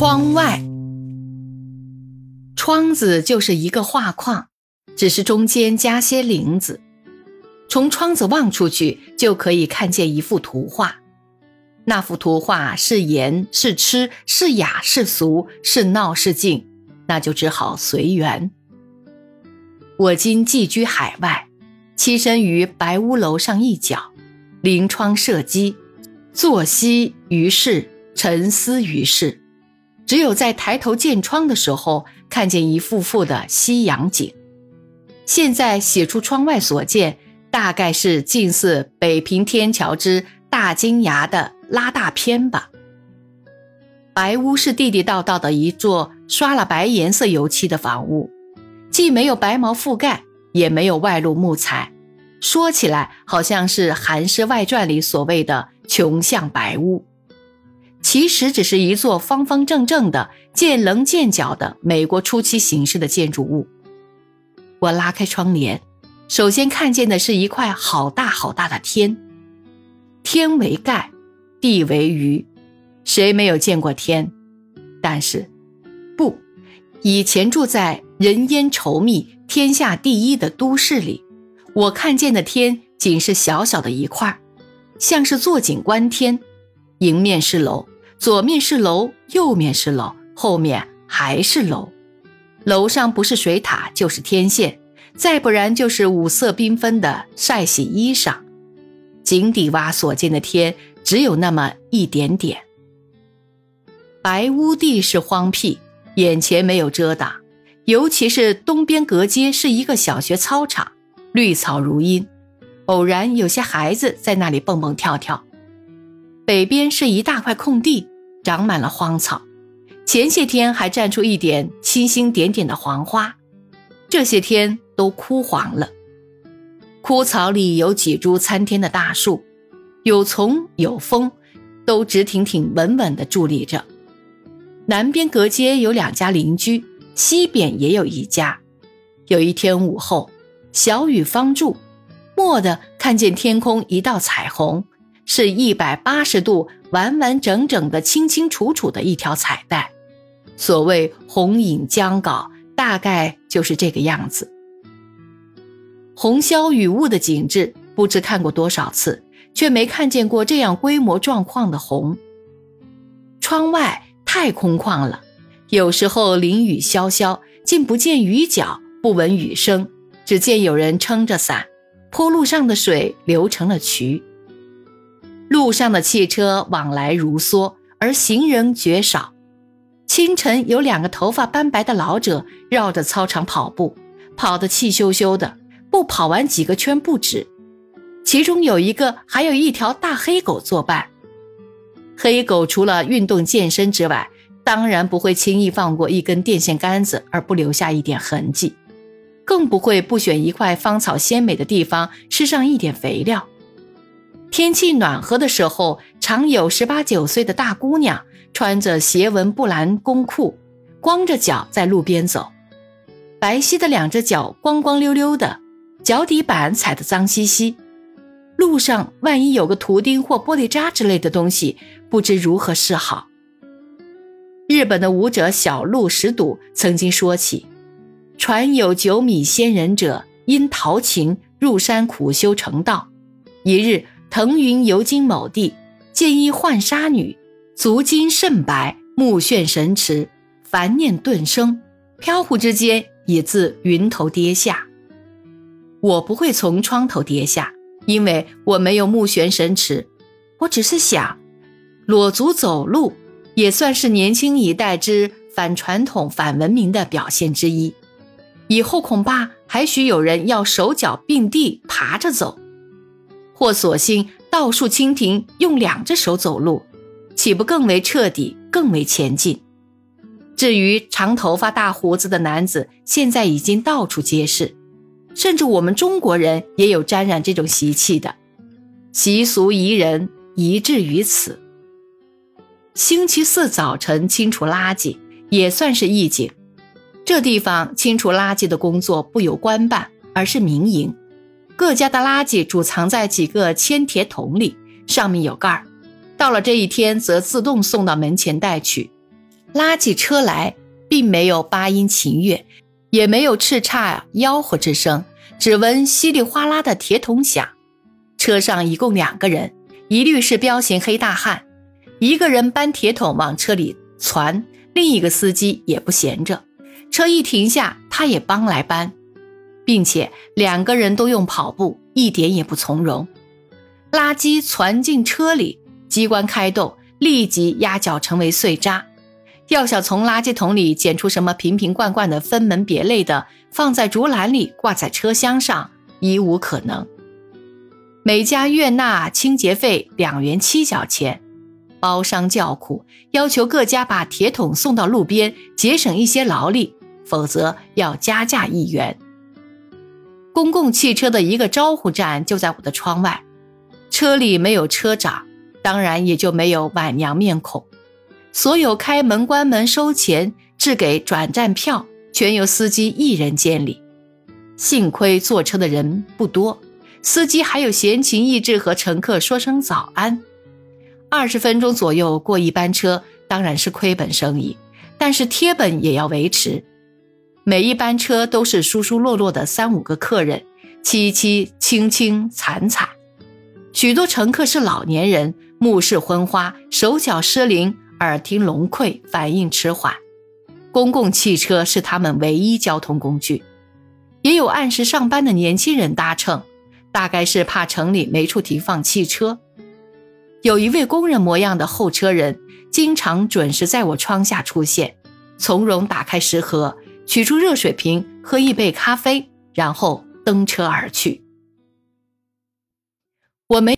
窗外，窗子就是一个画框，只是中间加些棂子。从窗子望出去，就可以看见一幅图画。那幅图画是严是痴是雅是俗是闹是静，那就只好随缘。我今寄居海外，栖身于白屋楼上一角，临窗射击，坐息于世，沉思于世。只有在抬头见窗的时候，看见一幅幅的西洋景。现在写出窗外所见，大概是近似北平天桥之大金牙的拉大片吧。白屋是地地道道的一座刷了白颜色油漆的房屋，既没有白毛覆盖，也没有外露木材，说起来好像是《韩诗外传》里所谓的“穷巷白屋”。其实只是一座方方正正的、见棱见角的美国初期形式的建筑物。我拉开窗帘，首先看见的是一块好大好大的天，天为盖，地为鱼。谁没有见过天？但是，不，以前住在人烟稠密、天下第一的都市里，我看见的天仅是小小的一块，像是坐井观天。迎面是楼，左面是楼，右面是楼，后面还是楼。楼上不是水塔就是天线，再不然就是五色缤纷的晒洗衣裳。井底蛙所见的天只有那么一点点。白屋地是荒僻，眼前没有遮挡，尤其是东边隔街是一个小学操场，绿草如茵，偶然有些孩子在那里蹦蹦跳跳。北边是一大块空地，长满了荒草，前些天还绽出一点星星点点的黄花，这些天都枯黄了。枯草里有几株参天的大树，有丛有风，都直挺挺稳稳地伫立着。南边隔街有两家邻居，西边也有一家。有一天午后，小雨方住，蓦地看见天空一道彩虹。是一百八十度完完整整的、清清楚楚的一条彩带。所谓红影将稿，大概就是这个样子。红霄雨雾的景致，不知看过多少次，却没看见过这样规模壮阔的红。窗外太空旷了，有时候淋雨潇潇，竟不见雨脚，不闻雨声，只见有人撑着伞，坡路上的水流成了渠。路上的汽车往来如梭，而行人绝少。清晨有两个头发斑白的老者绕着操场跑步，跑得气咻咻的，不跑完几个圈不止。其中有一个还有一条大黑狗作伴。黑狗除了运动健身之外，当然不会轻易放过一根电线杆子而不留下一点痕迹，更不会不选一块芳草鲜美的地方施上一点肥料。天气暖和的时候，常有十八九岁的大姑娘穿着斜纹布兰工裤，光着脚在路边走，白皙的两只脚光光溜溜的，脚底板踩得脏兮兮。路上万一有个图钉或玻璃渣之类的东西，不知如何是好。日本的舞者小鹿石笃曾经说起，传有九米仙人者因陶琴入山苦修成道，一日。腾云游经某地，见一浣纱女，足金甚白，目眩神驰，凡念顿生，飘忽之间已自云头跌下。我不会从窗头跌下，因为我没有目眩神驰。我只是想，裸足走路也算是年轻一代之反传统、反文明的表现之一。以后恐怕还许有人要手脚并地爬着走。或索性倒竖蜻蜓，用两只手走路，岂不更为彻底、更为前进？至于长头发、大胡子的男子，现在已经到处皆是，甚至我们中国人也有沾染这种习气的习俗，宜人宜至于此。星期四早晨清除垃圾也算是义警，这地方清除垃圾的工作不由官办，而是民营。各家的垃圾储藏在几个铅铁桶里，上面有盖儿。到了这一天，则自动送到门前带去。拉起车来，并没有八音琴乐，也没有叱咤吆喝之声，只闻稀里哗啦的铁桶响。车上一共两个人，一律是彪形黑大汉，一个人搬铁桶往车里攒，另一个司机也不闲着，车一停下，他也帮来搬，并且两个人都用跑步，一点也不从容。垃圾攒进车里，机关开动，立即压脚成为碎渣。要想从垃圾桶里捡出什么瓶瓶罐罐的分门别类的，放在竹篮里挂在车厢上，已无可能。每家月纳清洁费两元七角钱，包商叫苦，要求各家把铁桶送到路边，节省一些劳力，否则要加价一元。公共汽车的一个招呼站就在我的窗外。车里没有车长，当然也就没有晚娘面孔。所有开门、关门、收钱、掷给转站票，全由司机一人监理。幸亏坐车的人不多，司机还有闲情逸致和乘客说声早安。二十分钟左右过一班车，当然是亏本生意，但是贴本也要维持。每一班车都是疏疏落落的三五个客人，凄凄清清惨惨。许多乘客是老年人，目视昏花，手脚失灵，耳听聋聩，反应迟缓。公共汽车是他们唯一交通工具，也有按时上班的年轻人搭乘，大概是怕城里没处停放汽车。有一位工人模样的候车人，经常准时在我窗下出现，从容打开食盒，取出热水瓶，喝一杯咖啡，然后登车而去。我没。